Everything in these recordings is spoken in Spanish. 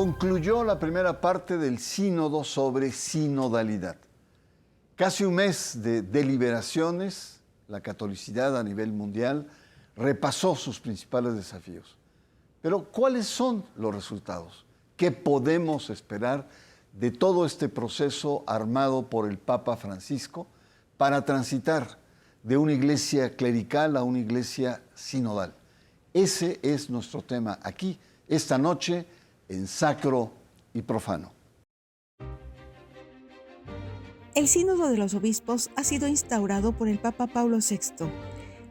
concluyó la primera parte del sínodo sobre sinodalidad. Casi un mes de deliberaciones, la catolicidad a nivel mundial repasó sus principales desafíos. Pero ¿cuáles son los resultados? ¿Qué podemos esperar de todo este proceso armado por el Papa Francisco para transitar de una iglesia clerical a una iglesia sinodal? Ese es nuestro tema aquí, esta noche en sacro y profano. El Sínodo de los Obispos ha sido instaurado por el Papa Paulo VI.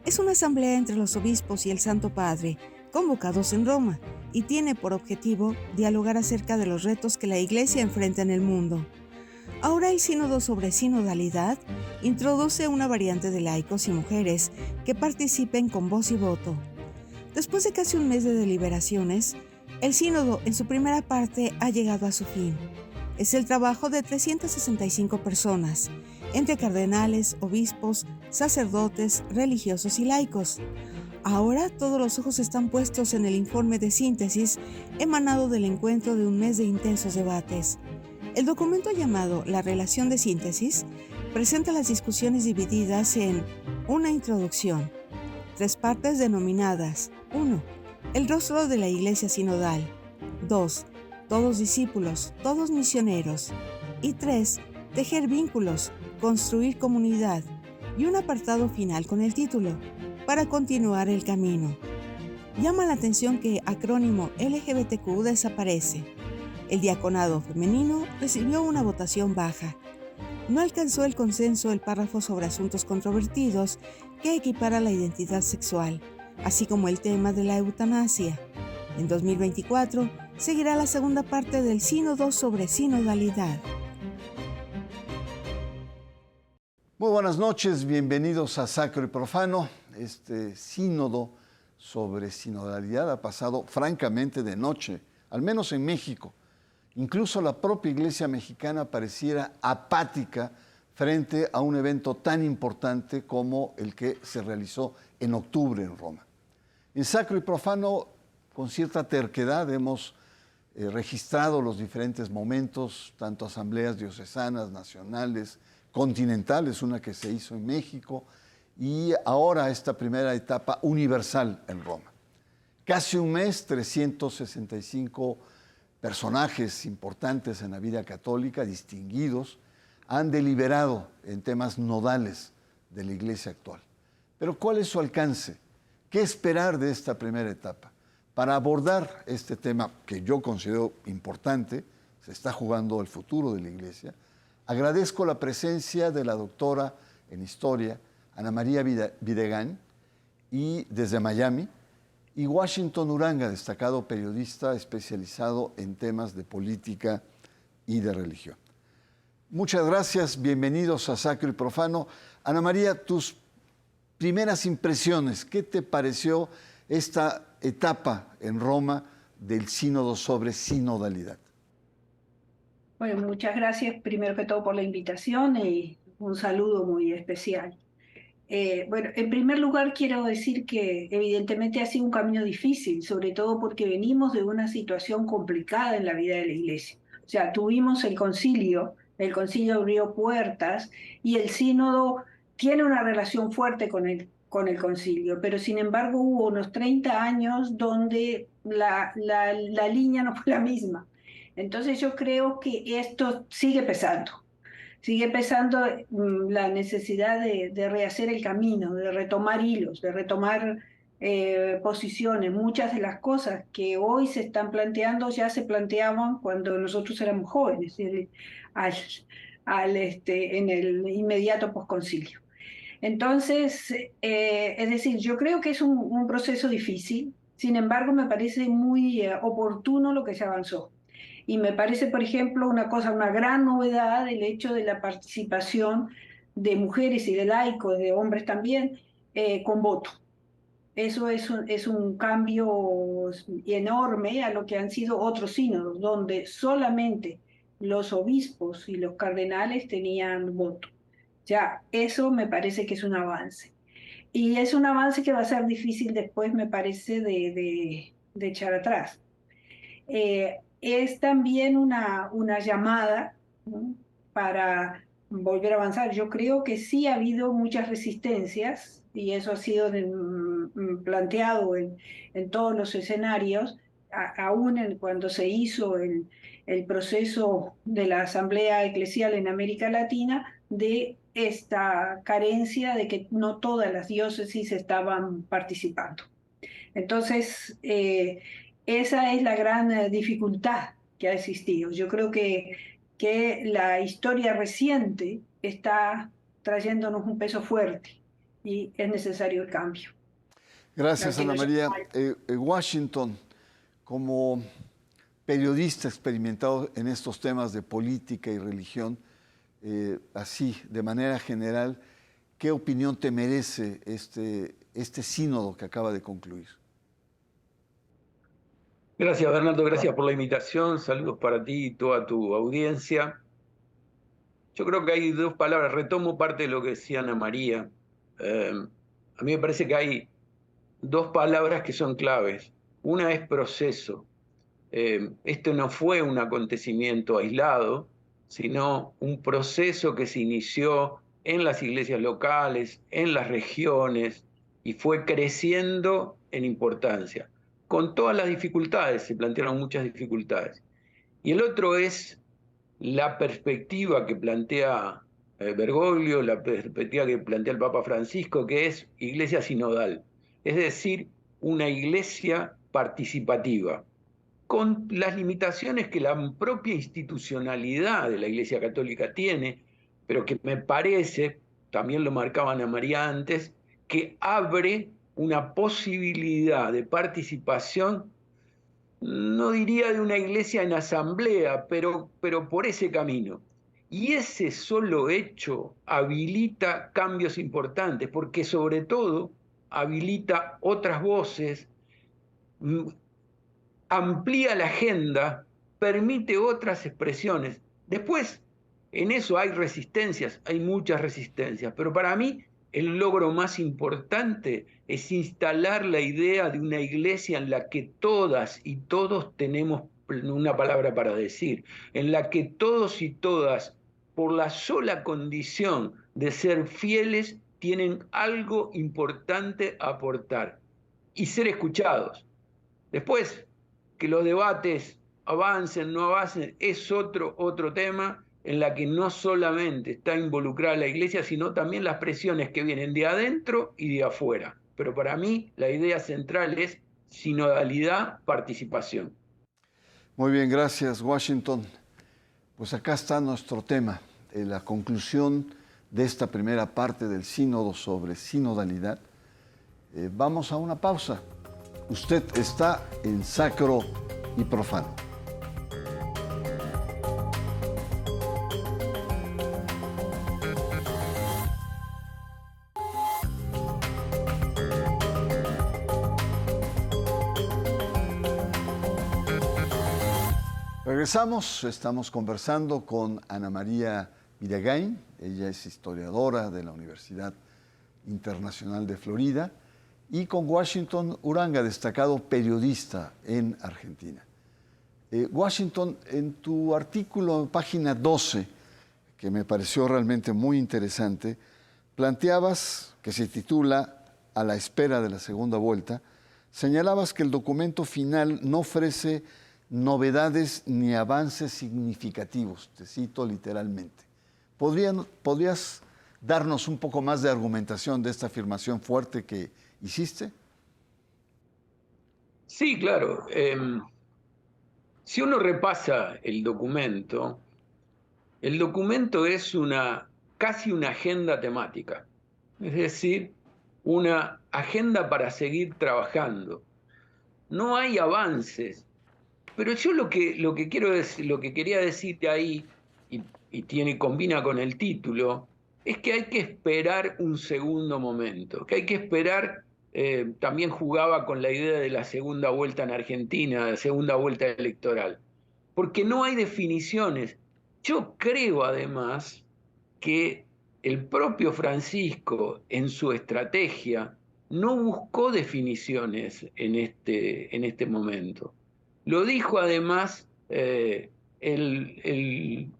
Es una asamblea entre los obispos y el Santo Padre, convocados en Roma, y tiene por objetivo dialogar acerca de los retos que la Iglesia enfrenta en el mundo. Ahora el Sínodo sobre Sinodalidad introduce una variante de laicos y mujeres que participen con voz y voto. Después de casi un mes de deliberaciones, el sínodo en su primera parte ha llegado a su fin. Es el trabajo de 365 personas, entre cardenales, obispos, sacerdotes, religiosos y laicos. Ahora todos los ojos están puestos en el informe de síntesis emanado del encuentro de un mes de intensos debates. El documento llamado La relación de síntesis presenta las discusiones divididas en una introducción, tres partes denominadas 1 el rostro de la iglesia sinodal. 2. Todos discípulos, todos misioneros. Y 3. Tejer vínculos, construir comunidad. Y un apartado final con el título, para continuar el camino. Llama la atención que acrónimo LGBTQ desaparece. El diaconado femenino recibió una votación baja. No alcanzó el consenso el párrafo sobre asuntos controvertidos que equipara la identidad sexual así como el tema de la eutanasia. En 2024 seguirá la segunda parte del sínodo sobre sinodalidad. Muy buenas noches, bienvenidos a Sacro y Profano. Este sínodo sobre sinodalidad ha pasado francamente de noche, al menos en México. Incluso la propia iglesia mexicana pareciera apática frente a un evento tan importante como el que se realizó en octubre en Roma. En sacro y profano, con cierta terquedad, hemos eh, registrado los diferentes momentos, tanto asambleas diocesanas, nacionales, continentales, una que se hizo en México, y ahora esta primera etapa universal en Roma. Casi un mes, 365 personajes importantes en la vida católica, distinguidos, han deliberado en temas nodales de la iglesia actual. Pero ¿cuál es su alcance? ¿Qué esperar de esta primera etapa? Para abordar este tema que yo considero importante, se está jugando el futuro de la Iglesia, agradezco la presencia de la doctora en historia, Ana María Videgán, y desde Miami, y Washington Uranga, destacado periodista especializado en temas de política y de religión. Muchas gracias, bienvenidos a Sacro y Profano. Ana María, tus primeras impresiones, ¿qué te pareció esta etapa en Roma del sínodo sobre sinodalidad? Bueno, muchas gracias primero que todo por la invitación y un saludo muy especial. Eh, bueno, en primer lugar quiero decir que evidentemente ha sido un camino difícil, sobre todo porque venimos de una situación complicada en la vida de la iglesia. O sea, tuvimos el concilio, el concilio abrió puertas y el sínodo tiene una relación fuerte con el, con el concilio, pero sin embargo hubo unos 30 años donde la, la, la línea no fue la misma. Entonces yo creo que esto sigue pesando, sigue pesando mm, la necesidad de, de, rehacer el camino, de retomar hilos, de retomar eh, posiciones. Muchas de las cosas que hoy se están planteando ya se planteaban cuando nosotros éramos jóvenes, al, al, este, en el inmediato posconcilio. Entonces, eh, es decir, yo creo que es un, proceso difícil, sin embargo, me parece muy eh, oportuno lo que se avanzó. Y me parece, por ejemplo, una cosa, una gran novedad el hecho de la participación de mujeres y de laicos, de hombres también, eh, con voto. Eso es un, es un cambio enorme a lo que han sido otros sínodos, donde solamente los obispos y los cardenales tenían voto. Ya, eso me parece que es un avance. Y es un avance que va a ser difícil después, me parece, de, de, echar atrás. Eh, es también una, una llamada para volver a avanzar. Yo creo que sí ha habido muchas resistencias y eso ha sido mm, planteado en, en, todos los escenarios, aún cuando se hizo el, el proceso de la Asamblea Eclesial en América Latina, de esta carencia de que no todas las diócesis estaban participando. Entonces, eh, esa es la gran eh, dificultad que ha existido. Yo creo que, que la historia reciente está trayéndonos un peso fuerte y es necesario el cambio. Gracias, Ana María. Eh, Washington, como periodista experimentado en estos temas de política y religión, así, de manera general, ¿qué opinión te merece este, este sínodo que acaba de concluir? Gracias, Bernardo. Gracias por la invitación. Saludos para ti y toda tu audiencia. Yo creo que hay dos palabras. Retomo parte de lo que decía Ana María. Eh, a mí me parece que hay dos palabras que son claves. Una es proceso. Eh, esto no fue un acontecimiento aislado, sino un proceso que se inició en las iglesias locales, en las regiones, y fue creciendo en importancia con todas las dificultades, se plantearon muchas dificultades. Y el otro es la perspectiva que plantea eh, Bergoglio, la perspectiva que plantea el Papa Francisco, que es iglesia sinodal, es decir, una iglesia participativa, con las limitaciones que la propia institucionalidad de la Iglesia Católica tiene, pero que me parece, también lo marcaba Ana María antes, que abre una posibilidad de participación, no diría de una iglesia en asamblea, pero, pero por ese camino. Y ese solo hecho habilita cambios importantes, porque sobre todo habilita otras voces, amplía la agenda, permite otras expresiones. Después, en eso hay resistencias, hay muchas resistencias, pero para mí el logro más importante es instalar la idea de una iglesia en la que todas y todos tenemos una palabra para decir, en la que todos y todas, por la sola condición de ser fieles, tienen algo importante a aportar y ser escuchados. Después, que los debates avancen, no avancen, es otro, otro tema, en la que no solamente está involucrada la iglesia, sino también las presiones que vienen de adentro y de afuera. Pero para mí la idea central es sinodalidad, participación. Muy bien, gracias Washington. Pues acá está nuestro tema, eh, la conclusión de esta primera parte del sínodo sobre sinodalidad. Eh, vamos a una pausa. Usted está en sacro y profano. Regresamos, estamos conversando con Ana María Villagain, ella es historiadora de la Universidad Internacional de Florida, y con Washington Uranga, destacado periodista en Argentina. Eh, Washington, en tu artículo, página 12, que me pareció realmente muy interesante, planteabas, que se titula A la espera de la segunda vuelta, señalabas que el documento final no ofrece novedades ni avances significativos, te cito literalmente. ¿Podrías darnos un poco más de argumentación de esta afirmación fuerte que hiciste? Sí, claro. Em, si uno repasa el documento, el documento es una casi una agenda temática, es decir, una agenda para seguir trabajando. No hay avances pero yo lo que, lo que quiero decir, lo que quería decirte ahí, y, tiene, combina con el título, es que hay que esperar un segundo momento, que hay que esperar, eh, también jugaba con la idea de la segunda vuelta en Argentina, la segunda vuelta electoral, porque no hay definiciones. Yo creo además que el propio Francisco en su estrategia no buscó definiciones en este, en este momento. Lo dijo además Eh, el,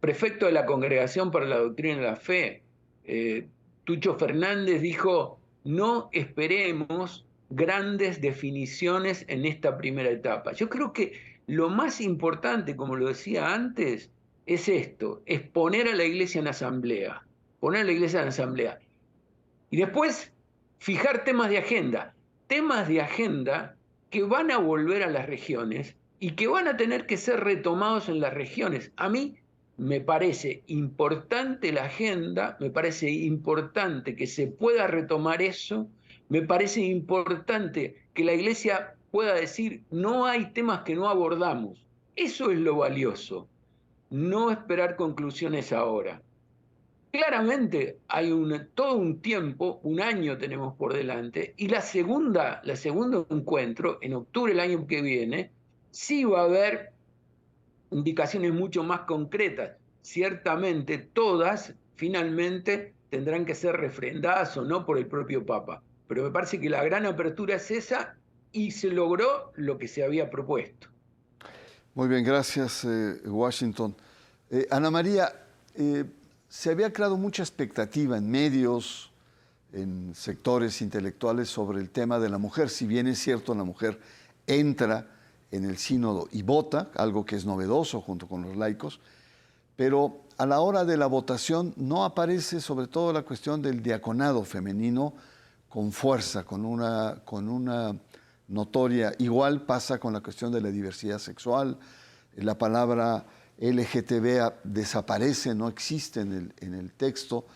prefecto de la Congregación para la Doctrina de la Fe, eh, Tucho Fernández, dijo, no esperemos grandes definiciones en esta primera etapa. Yo creo que lo más importante, como lo decía antes, es esto, es poner a la iglesia en asamblea, poner a la iglesia en asamblea. Y después, fijar temas de agenda, temas de agenda que van a volver a las regiones y que van a tener que ser retomados en las regiones. A mí me parece importante la agenda, me parece importante que se pueda retomar eso, me parece importante que la iglesia pueda decir, no hay temas que no abordamos. Eso es lo valioso, no esperar conclusiones ahora. Claramente hay un, todo un tiempo, un año tenemos por delante, y la segunda, la segundo encuentro, en octubre del año que viene, sí va a haber indicaciones mucho más concretas. Ciertamente todas finalmente tendrán que ser refrendadas o no por el propio Papa. Pero me parece que la gran apertura es esa y se logró lo que se había propuesto. Muy bien, gracias eh, Washington. Eh, Ana María, eh, se había creado mucha expectativa en medios, en sectores intelectuales sobre el tema de la mujer. Si bien es cierto, la mujer entra en el sínodo y vota, algo que es novedoso junto con los laicos, pero a la hora de la votación no aparece sobre todo la cuestión del diaconado femenino con fuerza, con una, con una notoria. Igual pasa con la cuestión de la diversidad sexual, la palabra LGTB desaparece, no existe en el, en el texto,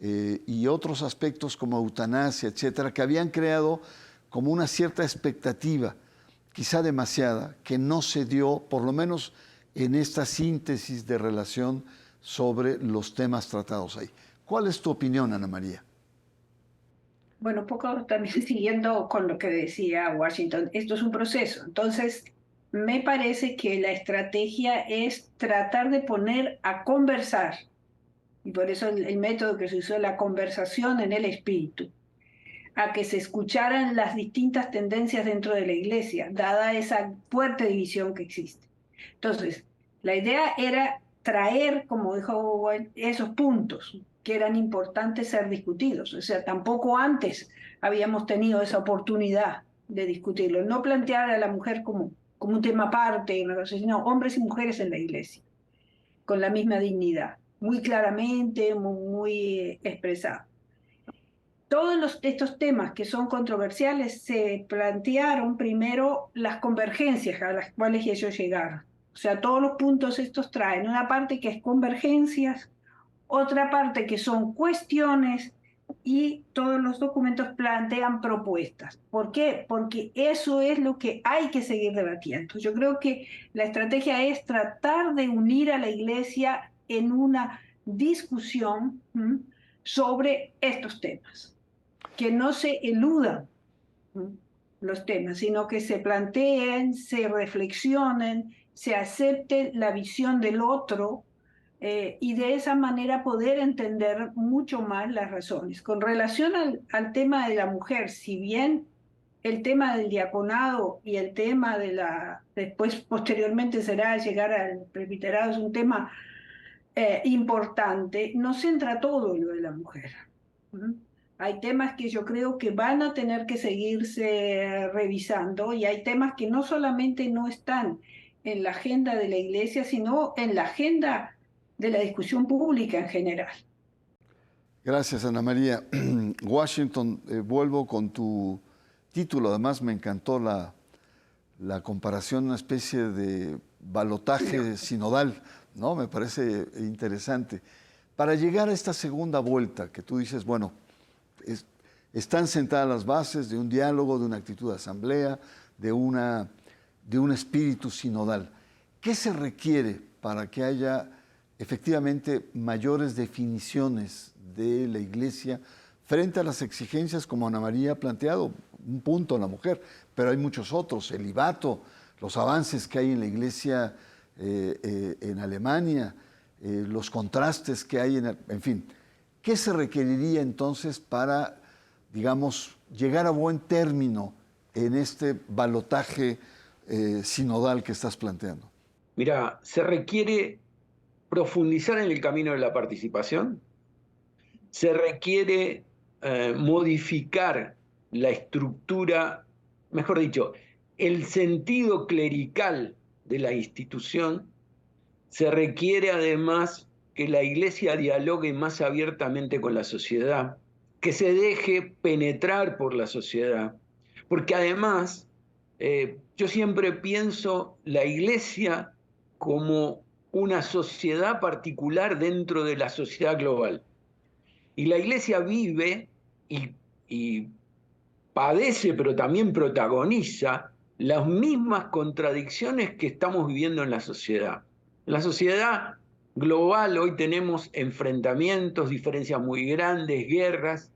eh, y otros aspectos como eutanasia, etcétera, que habían creado como una cierta expectativa quizá demasiada, que no se dio, por lo menos en esta síntesis de relación sobre los temas tratados ahí. ¿Cuál es tu opinión, Ana María? Bueno, poco también siguiendo con lo que decía Washington, esto es un proceso. Entonces, me parece que la estrategia es tratar de poner a conversar, y por eso el, el método que se usó, la conversación en el espíritu a que se escucharan las distintas tendencias dentro de la iglesia, dada esa fuerte división que existe. Entonces, la idea era traer, como dijo esos puntos que eran importantes ser discutidos. O sea, tampoco antes habíamos tenido esa oportunidad de discutirlo. No plantear a la mujer como, como un tema aparte, sino hombres y mujeres en la iglesia, con la misma dignidad, muy claramente, muy, muy expresado todos los, estos temas que son controversiales se plantearon primero las convergencias a las cuales ellos llegaron. O sea, todos los puntos estos traen una parte que es convergencias, otra parte que son cuestiones y todos los documentos plantean propuestas. ¿Por qué? Porque eso es lo que hay que seguir debatiendo. Yo creo que la estrategia es tratar de unir a la iglesia en una discusión sobre estos temas que no se eludan los temas, sino que se planteen, se reflexionen, se acepte la visión del otro eh, y de esa manera poder entender mucho más las razones. Con relación al, al, tema de la mujer, si bien el tema del diaconado y el tema de la, después posteriormente será llegar al presbiterado, es un tema eh, importante, no centra todo lo de la mujer. Hay temas que yo creo que van a tener que seguirse revisando y hay temas que no solamente no están en la agenda de la iglesia, sino en la agenda de la discusión pública en general. Gracias, Ana María. Washington, eh, vuelvo con tu título. Además, me encantó la, la comparación, una especie de balotaje sinodal, ¿no? Me parece interesante. Para llegar a esta segunda vuelta, que tú dices, bueno, están sentadas las bases de un diálogo, de una actitud de asamblea, de, una, de un espíritu sinodal. ¿Qué se requiere para que haya efectivamente mayores definiciones de la Iglesia frente a las exigencias como Ana María ha planteado? Un punto la mujer, pero hay muchos otros, el libato, los avances que hay en la Iglesia eh, eh, en Alemania, eh, los contrastes que hay en, en fin. ¿Qué se requeriría entonces para, digamos, llegar a buen término en este balotaje eh, sinodal que estás planteando? Mira, se requiere profundizar en el camino de la participación, se requiere eh, modificar la estructura, mejor dicho, el sentido clerical de la institución, se requiere además que la iglesia dialogue más abiertamente con la sociedad, que se deje penetrar por la sociedad, porque además eh, yo siempre pienso la iglesia como una sociedad particular dentro de la sociedad global. Y la iglesia vive y, padece, pero también protagoniza las mismas contradicciones que estamos viviendo en la sociedad. La sociedad global hoy tenemos enfrentamientos, diferencias muy grandes, guerras,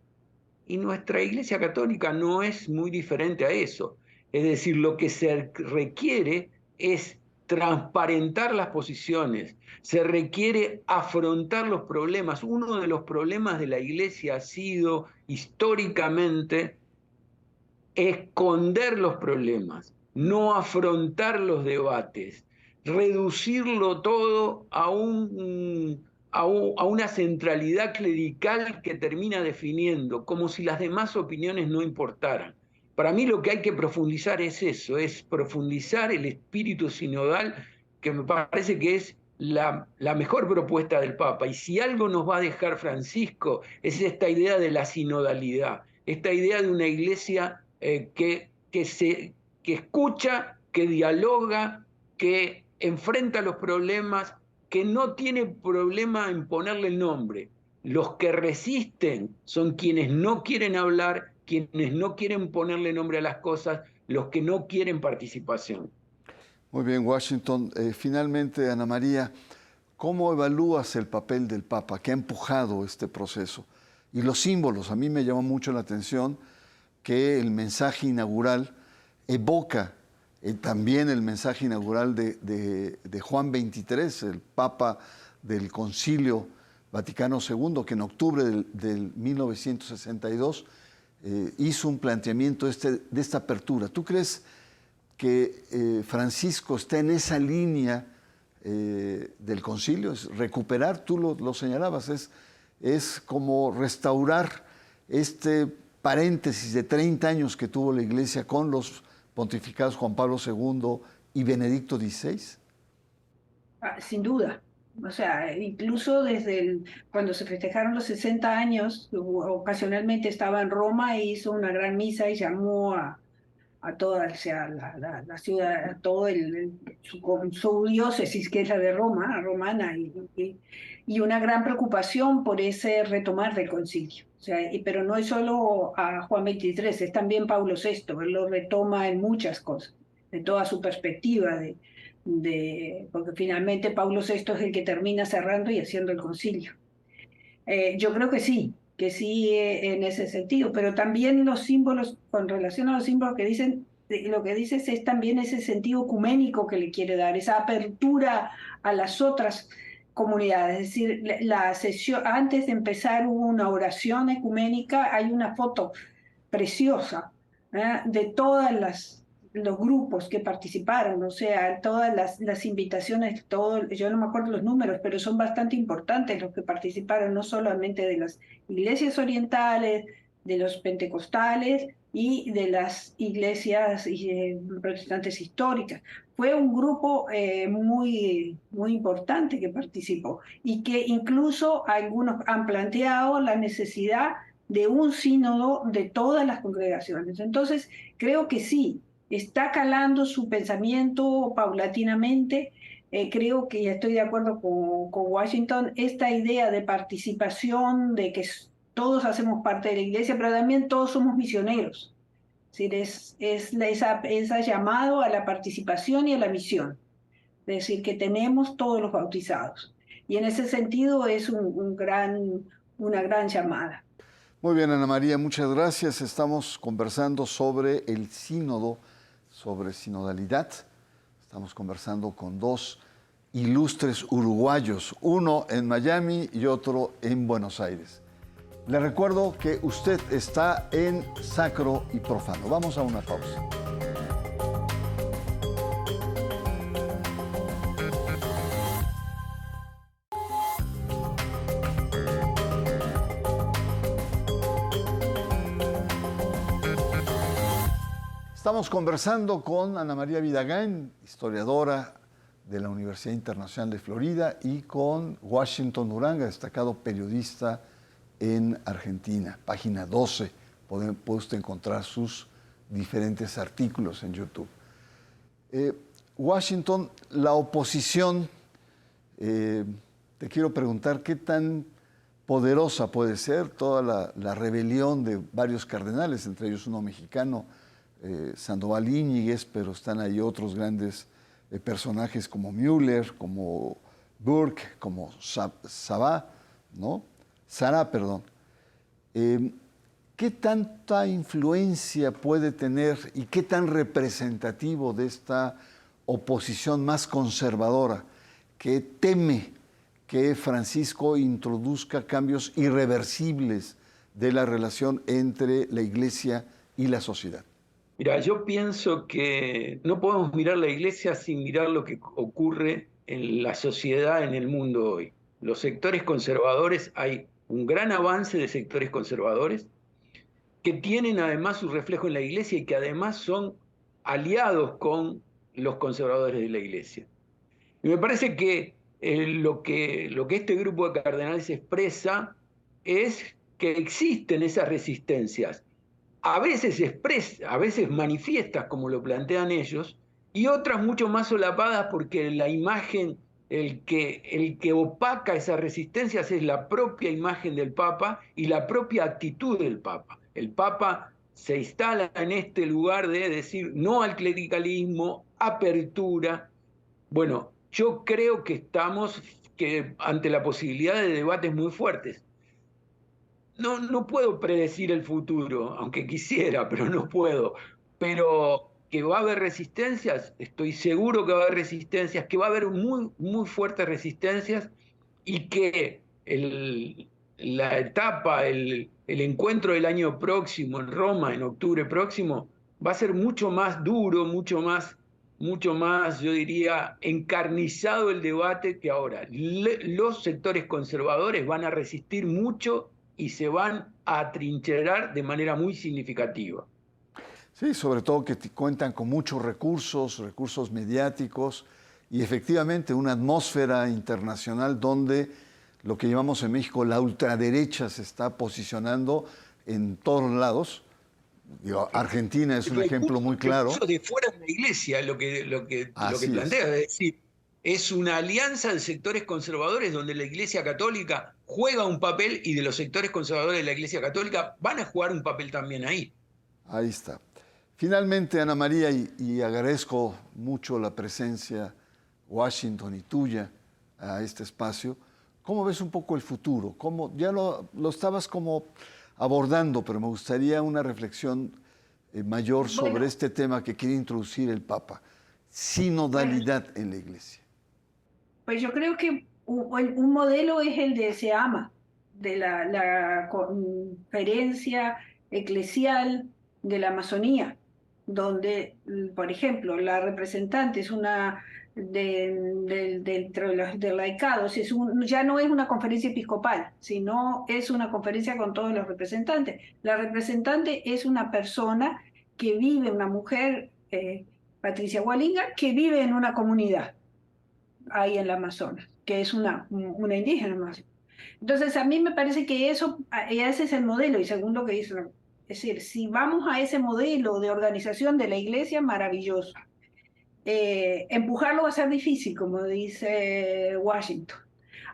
y nuestra Iglesia Católica no es muy diferente a eso. Es decir, lo que se requiere es transparentar las posiciones, se requiere afrontar los problemas. Uno de los problemas de la Iglesia ha sido históricamente esconder los problemas, no afrontar los debates, reducirlo todo a, un, a, una centralidad clerical que termina definiendo, como si las demás opiniones no importaran. Para mí lo que hay que profundizar es eso, es profundizar el espíritu sinodal, que me parece que es la, mejor propuesta del Papa. Y si algo nos va a dejar Francisco, es esta idea de la sinodalidad, esta idea de una iglesia eh, que, que, se, que escucha, que dialoga, que enfrenta los problemas, que no tiene problema en ponerle nombre. Los que resisten son quienes no quieren hablar quienes no quieren ponerle nombre a las cosas, los que no quieren participación. Muy bien, Washington. Eh, finalmente, Ana María, ¿cómo evalúas el papel del Papa que ha empujado este proceso? Y los símbolos, a mí me llamó mucho la atención que el mensaje inaugural evoca eh, también el mensaje inaugural de, Juan XXIII, el Papa del Concilio Vaticano II, que en octubre del, del 1962 eh, hizo un planteamiento este, de esta apertura. ¿Tú crees que eh, Francisco está en esa línea eh, del concilio? Es recuperar, tú lo, señalabas, es, es como restaurar este paréntesis de 30 años que tuvo la iglesia con los pontificados Juan Pablo II y Benedicto XVI? Ah, sin duda, o sea, incluso desde cuando se festejaron los 60 años, ocasionalmente estaba en Roma e hizo una gran misa y llamó a, a toda sea, la, la, ciudad, a todo el, su, diócesis, que es la de Roma, romana, y, una gran preocupación por ese retomar del concilio. O sea, pero no es solo a Juan XXIII, es también Pablo VI, él lo retoma en muchas cosas, de toda su perspectiva de de, porque finalmente Pablo VI es el que termina cerrando y haciendo el concilio. Eh, yo creo que sí, que sí eh, en ese sentido, pero también los símbolos, con relación a los símbolos que dicen, lo que dices es también ese sentido ecuménico que le quiere dar, esa apertura a las otras comunidades. Es decir, la sesión, antes de empezar hubo una oración ecuménica, hay una foto preciosa ¿eh? de todas las los grupos que participaron, o sea, todas las, las invitaciones, todo, yo no me acuerdo los números, pero son bastante importantes los que participaron, no solamente de las iglesias orientales, de los pentecostales y de las iglesias eh, protestantes históricas. Fue un grupo eh, muy, muy importante que participó y que incluso algunos han planteado la necesidad de un sínodo de todas las congregaciones. Entonces, creo que sí, está calando su pensamiento paulatinamente. Eh, creo que estoy de acuerdo con, con, Washington, esta idea de participación, de que todos hacemos parte de la iglesia, pero también todos somos misioneros. Es decir, es, es esa, esa llamado a la participación y a la misión. Es decir, que tenemos todos los bautizados. Y en ese sentido es un gran, una gran llamada. Muy bien, Ana María, muchas gracias. Estamos conversando sobre el sínodo sobre sinodalidad. Estamos conversando con dos ilustres uruguayos, uno en Miami y otro en Buenos Aires. Le recuerdo que usted está en Sacro y Profano. Vamos a una pausa. Estamos conversando con Ana María Vidagán, historiadora de la Universidad Internacional de Florida, y con Washington Uranga, destacado periodista en Argentina. Página 12, puede, usted encontrar sus diferentes artículos en YouTube. Eh, Washington, la oposición, eh, te quiero preguntar qué tan poderosa puede ser toda la, rebelión de varios cardenales, entre ellos uno mexicano, eh, Sandoval Íñiguez, pero están ahí otros grandes personajes como Müller, como Burke, como Sabá, ¿no? Sara, perdón. Em, ¿Qué tanta influencia puede tener y qué tan representativo de esta oposición más conservadora que teme que Francisco introduzca cambios irreversibles de la relación entre la iglesia y la sociedad? Mira, yo pienso que no podemos mirar la iglesia sin mirar lo que ocurre en la sociedad, en el mundo hoy. Los sectores conservadores, hay un gran avance de sectores conservadores que tienen además su reflejo en la iglesia y que además son aliados con los conservadores de la iglesia. Y me parece que, eh, lo, que lo que este grupo de cardenales expresa es que existen esas resistencias a veces expresas, a veces manifiestas como lo plantean ellos, y otras mucho más solapadas porque la imagen, el que, el que opaca esas resistencias es la propia imagen del Papa y la propia actitud del Papa. El Papa se instala en este lugar de decir no al clericalismo, apertura. Bueno, yo creo que estamos que ante la posibilidad de debates muy fuertes no, no puedo predecir el futuro, aunque quisiera, pero no puedo. Pero que va a haber resistencias, estoy seguro que va a haber resistencias, que va a haber muy, muy fuertes resistencias y que la etapa, el, encuentro del año próximo en Roma, en octubre próximo, va a ser mucho más duro, mucho más, mucho más, yo diría, encarnizado el debate que ahora. los sectores conservadores van a resistir mucho y se van a atrincherar de manera muy significativa. Sí, sobre todo que cuentan con muchos recursos, recursos mediáticos y efectivamente una atmósfera internacional donde lo que llamamos en México la ultraderecha se está posicionando en todos lados. Argentina es un ejemplo muy claro. De fuera de la iglesia lo que, lo que, lo que plantea, es decir, es una alianza de sectores conservadores donde la Iglesia Católica juega un papel y de los sectores conservadores de la Iglesia Católica van a jugar un papel también ahí. Ahí está. Finalmente, Ana María, y, agradezco mucho la presencia Washington y tuya a este espacio, ¿cómo ves un poco el futuro? ¿Cómo, ya lo, estabas como abordando, pero me gustaría una reflexión eh, mayor sobre este tema que quiere introducir el Papa, sinodalidad en la Iglesia. Pues yo creo que un, modelo es el de SEAMA, de la, conferencia eclesial de la Amazonía, donde, por ejemplo, la representante es una de, dentro de los es ya no es una conferencia episcopal, sino es una conferencia con todos los representantes. La representante es una persona que vive, una mujer, eh, Patricia Wallinga, que vive en una comunidad ahí en la Amazonas, que es una, una indígena más. Entonces, a mí me parece que eso, ese es el modelo, y según lo que dice, es decir, si vamos a ese modelo de organización de la iglesia, maravilloso. Eh, empujarlo va a ser difícil, como dice Washington.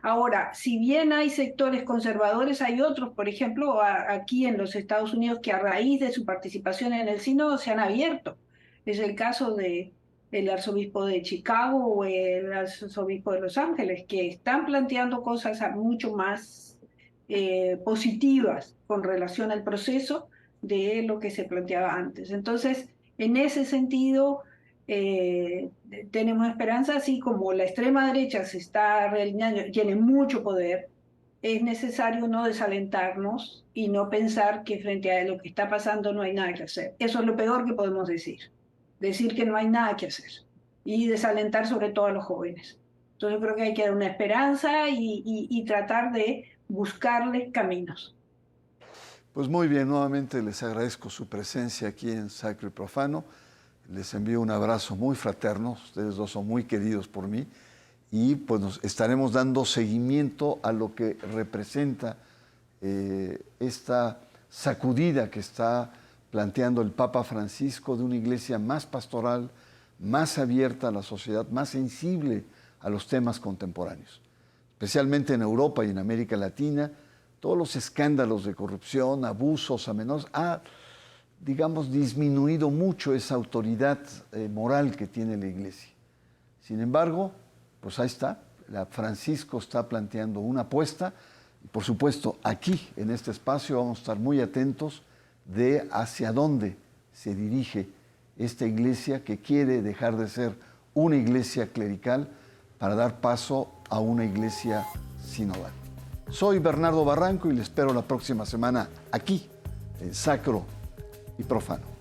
Ahora, si bien hay sectores conservadores, hay otros, por ejemplo, aquí en los Estados Unidos, que a raíz de su participación en el sínodo se han abierto. Es el caso de, el arzobispo de Chicago o el arzobispo de Los Ángeles, que están planteando cosas mucho más eh, positivas con relación al proceso de lo que se planteaba antes. Entonces, en ese sentido, eh, tenemos esperanza, así como la extrema derecha se está realineando, tiene mucho poder, es necesario no desalentarnos y no pensar que frente a lo que está pasando no hay nada que hacer. Eso es lo peor que podemos decir decir que no hay nada que hacer y desalentar sobre todo a los jóvenes. Entonces creo que hay que dar una esperanza y, tratar de buscarles caminos. Pues muy bien, nuevamente les agradezco su presencia aquí en Sacro y Profano. Les envío un abrazo muy fraterno, ustedes dos son muy queridos por mí y pues nos estaremos dando seguimiento a lo que representa eh, esta sacudida que está planteando el Papa Francisco de una iglesia más pastoral, más abierta a la sociedad, más sensible a los temas contemporáneos. Especialmente en Europa y en América Latina, todos los escándalos de corrupción, abusos a menos, ha, digamos, disminuido mucho esa autoridad eh, moral que tiene la iglesia. Sin embargo, pues ahí está, la Francisco está planteando una apuesta y por supuesto aquí en este espacio vamos a estar muy atentos de hacia dónde se dirige esta iglesia que quiere dejar de ser una iglesia clerical para dar paso a una iglesia sinodal. Soy Bernardo Barranco y le espero la próxima semana aquí en Sacro y Profano.